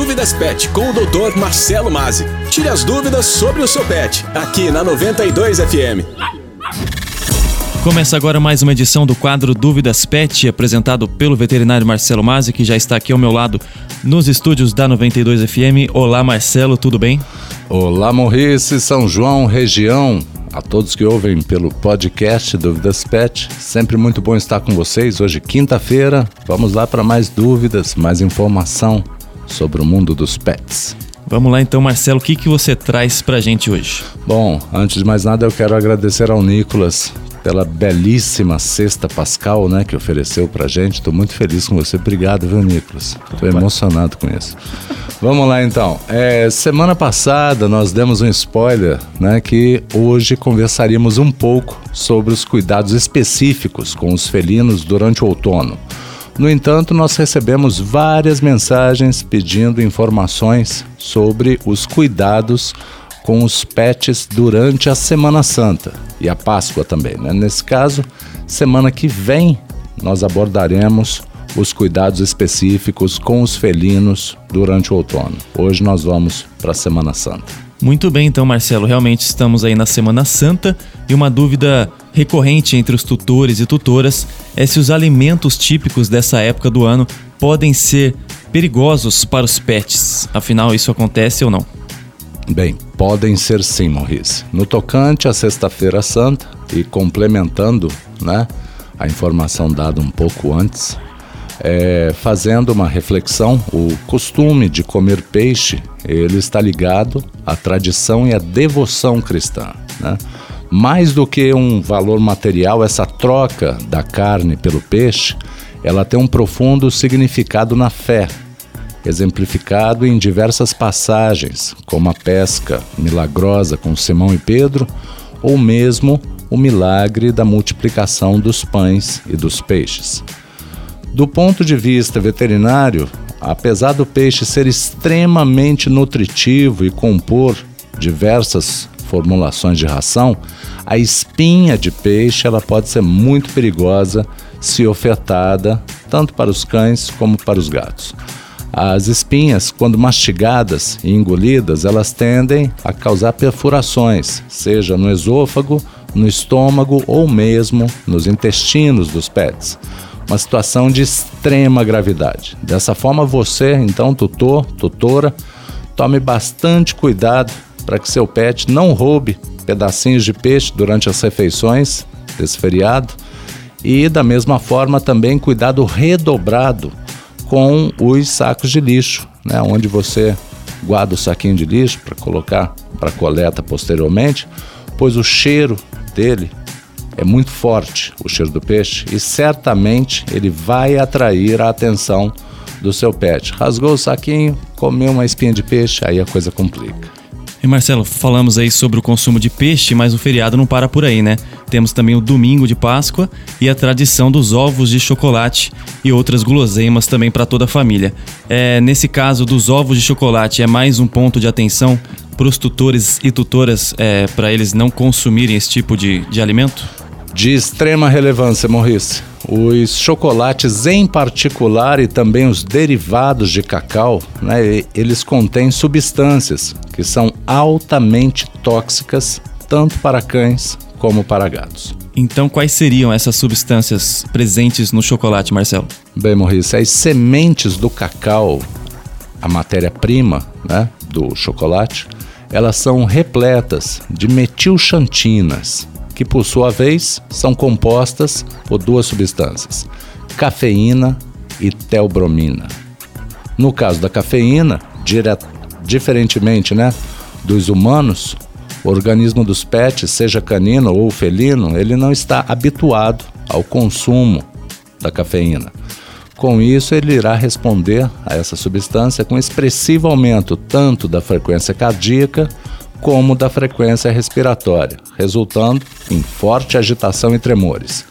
Dúvidas Pet com o Dr. Marcelo Mazzi. Tire as dúvidas sobre o seu pet, aqui na 92 FM. Começa agora mais uma edição do quadro Dúvidas Pet, apresentado pelo veterinário Marcelo Mazzi, que já está aqui ao meu lado nos estúdios da 92 FM. Olá, Marcelo, tudo bem? Olá, Morrice, São João, região. A todos que ouvem pelo podcast Dúvidas Pet, sempre muito bom estar com vocês. Hoje, quinta-feira, vamos lá para mais dúvidas, mais informação sobre o mundo dos pets. Vamos lá então, Marcelo, o que, que você traz para a gente hoje? Bom, antes de mais nada, eu quero agradecer ao Nicolas pela belíssima cesta pascal, né, que ofereceu pra gente. Estou muito feliz com você. Obrigado, viu, Nicolas? Estou emocionado com isso. Vamos lá então. É, semana passada nós demos um spoiler, né, que hoje conversaríamos um pouco sobre os cuidados específicos com os felinos durante o outono. No entanto, nós recebemos várias mensagens pedindo informações sobre os cuidados com os pets durante a Semana Santa e a Páscoa também. Né? Nesse caso, semana que vem nós abordaremos os cuidados específicos com os felinos durante o outono. Hoje nós vamos para a Semana Santa. Muito bem, então, Marcelo. Realmente estamos aí na Semana Santa e uma dúvida recorrente entre os tutores e tutoras é se os alimentos típicos dessa época do ano podem ser perigosos para os pets. Afinal, isso acontece ou não? Bem, podem ser sim, Maurice. No tocante à Sexta-feira Santa e complementando, né, a informação dada um pouco antes, é, fazendo uma reflexão, o costume de comer peixe ele está ligado à tradição e à devoção cristã. Né? Mais do que um valor material, essa troca da carne pelo peixe, ela tem um profundo significado na fé, exemplificado em diversas passagens, como a pesca milagrosa com Simão e Pedro, ou mesmo o milagre da multiplicação dos pães e dos peixes. Do ponto de vista veterinário, apesar do peixe ser extremamente nutritivo e compor diversas formulações de ração, a espinha de peixe ela pode ser muito perigosa se ofertada tanto para os cães como para os gatos. As espinhas, quando mastigadas e engolidas, elas tendem a causar perfurações, seja no esôfago, no estômago ou mesmo nos intestinos dos pets. Uma situação de extrema gravidade. Dessa forma, você, então, tutor, tutora, tome bastante cuidado para que seu pet não roube pedacinhos de peixe durante as refeições desse feriado. E da mesma forma também cuidado redobrado com os sacos de lixo, né, onde você guarda o saquinho de lixo para colocar para coleta posteriormente, pois o cheiro dele é muito forte, o cheiro do peixe, e certamente ele vai atrair a atenção do seu pet. Rasgou o saquinho, comeu uma espinha de peixe, aí a coisa complica. E Marcelo, falamos aí sobre o consumo de peixe, mas o feriado não para por aí, né? Temos também o domingo de Páscoa e a tradição dos ovos de chocolate e outras guloseimas também para toda a família. É, nesse caso dos ovos de chocolate, é mais um ponto de atenção para os tutores e tutoras é, para eles não consumirem esse tipo de, de alimento? De extrema relevância, Maurice. Os chocolates em particular e também os derivados de cacau, né, eles contêm substâncias que são altamente tóxicas tanto para cães como para gatos. Então, quais seriam essas substâncias presentes no chocolate, Marcelo? Bem, Maurício, as sementes do cacau, a matéria-prima né, do chocolate, elas são repletas de metilxantinas, que por sua vez são compostas por duas substâncias, cafeína e teobromina. No caso da cafeína, diferentemente né, dos humanos, o organismo dos pets, seja canino ou felino, ele não está habituado ao consumo da cafeína. Com isso, ele irá responder a essa substância com expressivo aumento tanto da frequência cardíaca como da frequência respiratória, resultando em forte agitação e tremores.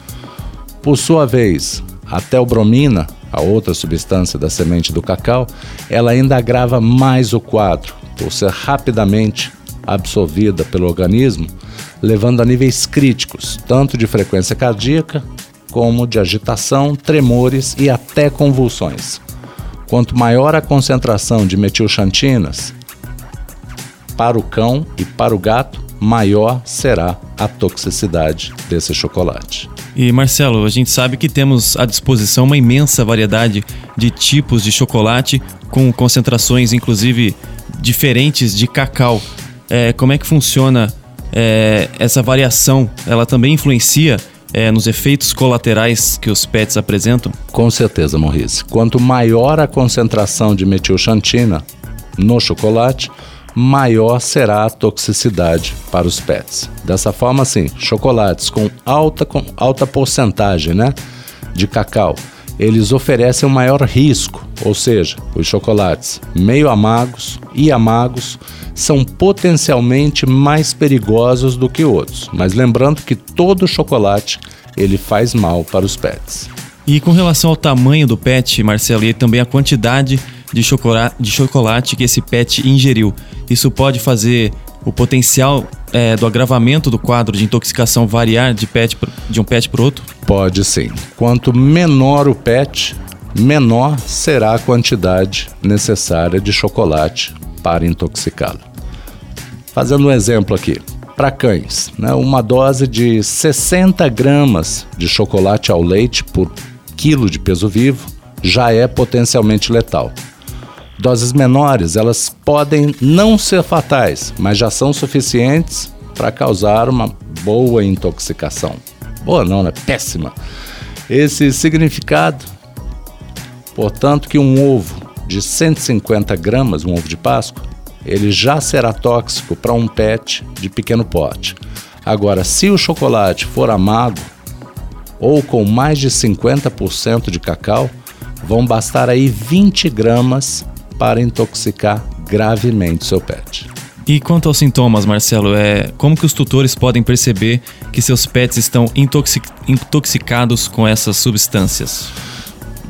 Por sua vez, a teobromina, a outra substância da semente do cacau, ela ainda agrava mais o quadro, por ser rapidamente absorvida pelo organismo, levando a níveis críticos, tanto de frequência cardíaca como de agitação, tremores e até convulsões. Quanto maior a concentração de metilxantinas para o cão e para o gato, maior será a toxicidade desse chocolate. E Marcelo, a gente sabe que temos à disposição uma imensa variedade de tipos de chocolate com concentrações, inclusive diferentes de cacau. É, como é que funciona é, essa variação? Ela também influencia é, nos efeitos colaterais que os pets apresentam? Com certeza, Maurice. Quanto maior a concentração de metilxantina no chocolate, maior será a toxicidade para os pets. Dessa forma, assim, chocolates com alta, com alta porcentagem né, de cacau, eles oferecem um maior risco, ou seja, os chocolates meio amargos e amargos são potencialmente mais perigosos do que outros. Mas lembrando que todo chocolate ele faz mal para os pets. E com relação ao tamanho do pet, Marcelo, e também a quantidade de de chocolate que esse pet ingeriu. Isso pode fazer o potencial é, do agravamento do quadro de intoxicação variar de, pet, de um pet para outro? Pode sim. Quanto menor o pet, menor será a quantidade necessária de chocolate para intoxicá-lo. Fazendo um exemplo aqui, para cães, né, uma dose de 60 gramas de chocolate ao leite por quilo de peso vivo já é potencialmente letal. Doses menores, elas podem não ser fatais, mas já são suficientes para causar uma boa intoxicação. Boa não, né? Péssima. Esse significado, portanto, que um ovo de 150 gramas, um ovo de Páscoa, ele já será tóxico para um pet de pequeno porte. Agora, se o chocolate for amargo ou com mais de 50% de cacau, vão bastar aí 20 gramas para intoxicar gravemente seu pet. E quanto aos sintomas, Marcelo, é como que os tutores podem perceber que seus pets estão intoxic intoxicados com essas substâncias?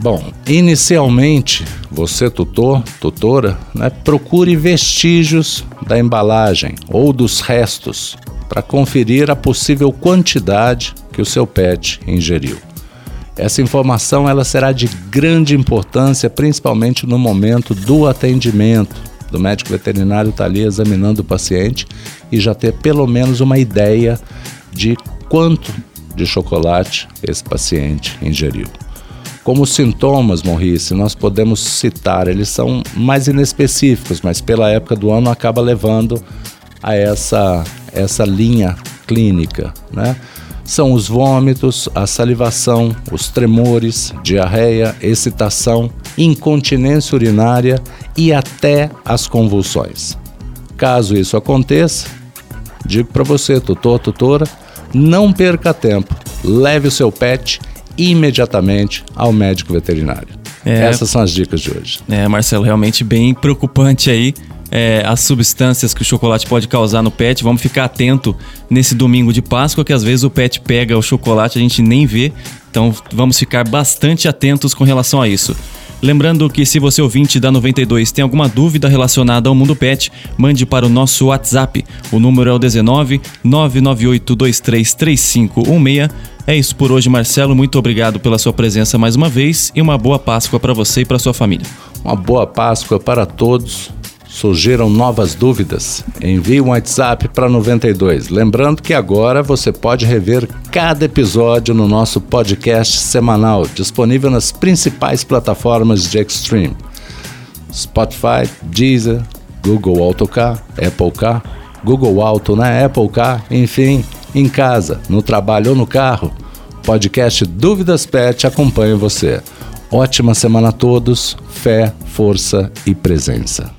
Bom, inicialmente, você tutor, tutora, né, procure vestígios da embalagem ou dos restos para conferir a possível quantidade que o seu pet ingeriu. Essa informação ela será de grande importância, principalmente no momento do atendimento. Do médico veterinário estar tá ali examinando o paciente e já ter pelo menos uma ideia de quanto de chocolate esse paciente ingeriu. Como sintomas, Maurice, nós podemos citar, eles são mais inespecíficos, mas pela época do ano acaba levando a essa, essa linha clínica, né? São os vômitos, a salivação, os tremores, diarreia, excitação, incontinência urinária e até as convulsões. Caso isso aconteça, digo para você, tutor, tutora, não perca tempo, leve o seu pet imediatamente ao médico veterinário. É, Essas são as dicas de hoje. É, Marcelo, realmente bem preocupante aí é, as substâncias que o chocolate pode causar no pet. Vamos ficar atento nesse domingo de Páscoa, que às vezes o pet pega o chocolate a gente nem vê. Então vamos ficar bastante atentos com relação a isso. Lembrando que se você ouvinte da 92 tem alguma dúvida relacionada ao mundo pet, mande para o nosso WhatsApp. O número é o 19 998233516. É isso por hoje, Marcelo. Muito obrigado pela sua presença mais uma vez e uma boa Páscoa para você e para sua família. Uma boa Páscoa para todos surgiram novas dúvidas, envie um WhatsApp para 92. Lembrando que agora você pode rever cada episódio no nosso podcast semanal, disponível nas principais plataformas de Extreme: Spotify, Deezer, Google Autocar, Apple Car, Google Auto na né? Apple Car, enfim, em casa, no trabalho ou no carro. Podcast Dúvidas Pet acompanha você. Ótima semana a todos, fé, força e presença.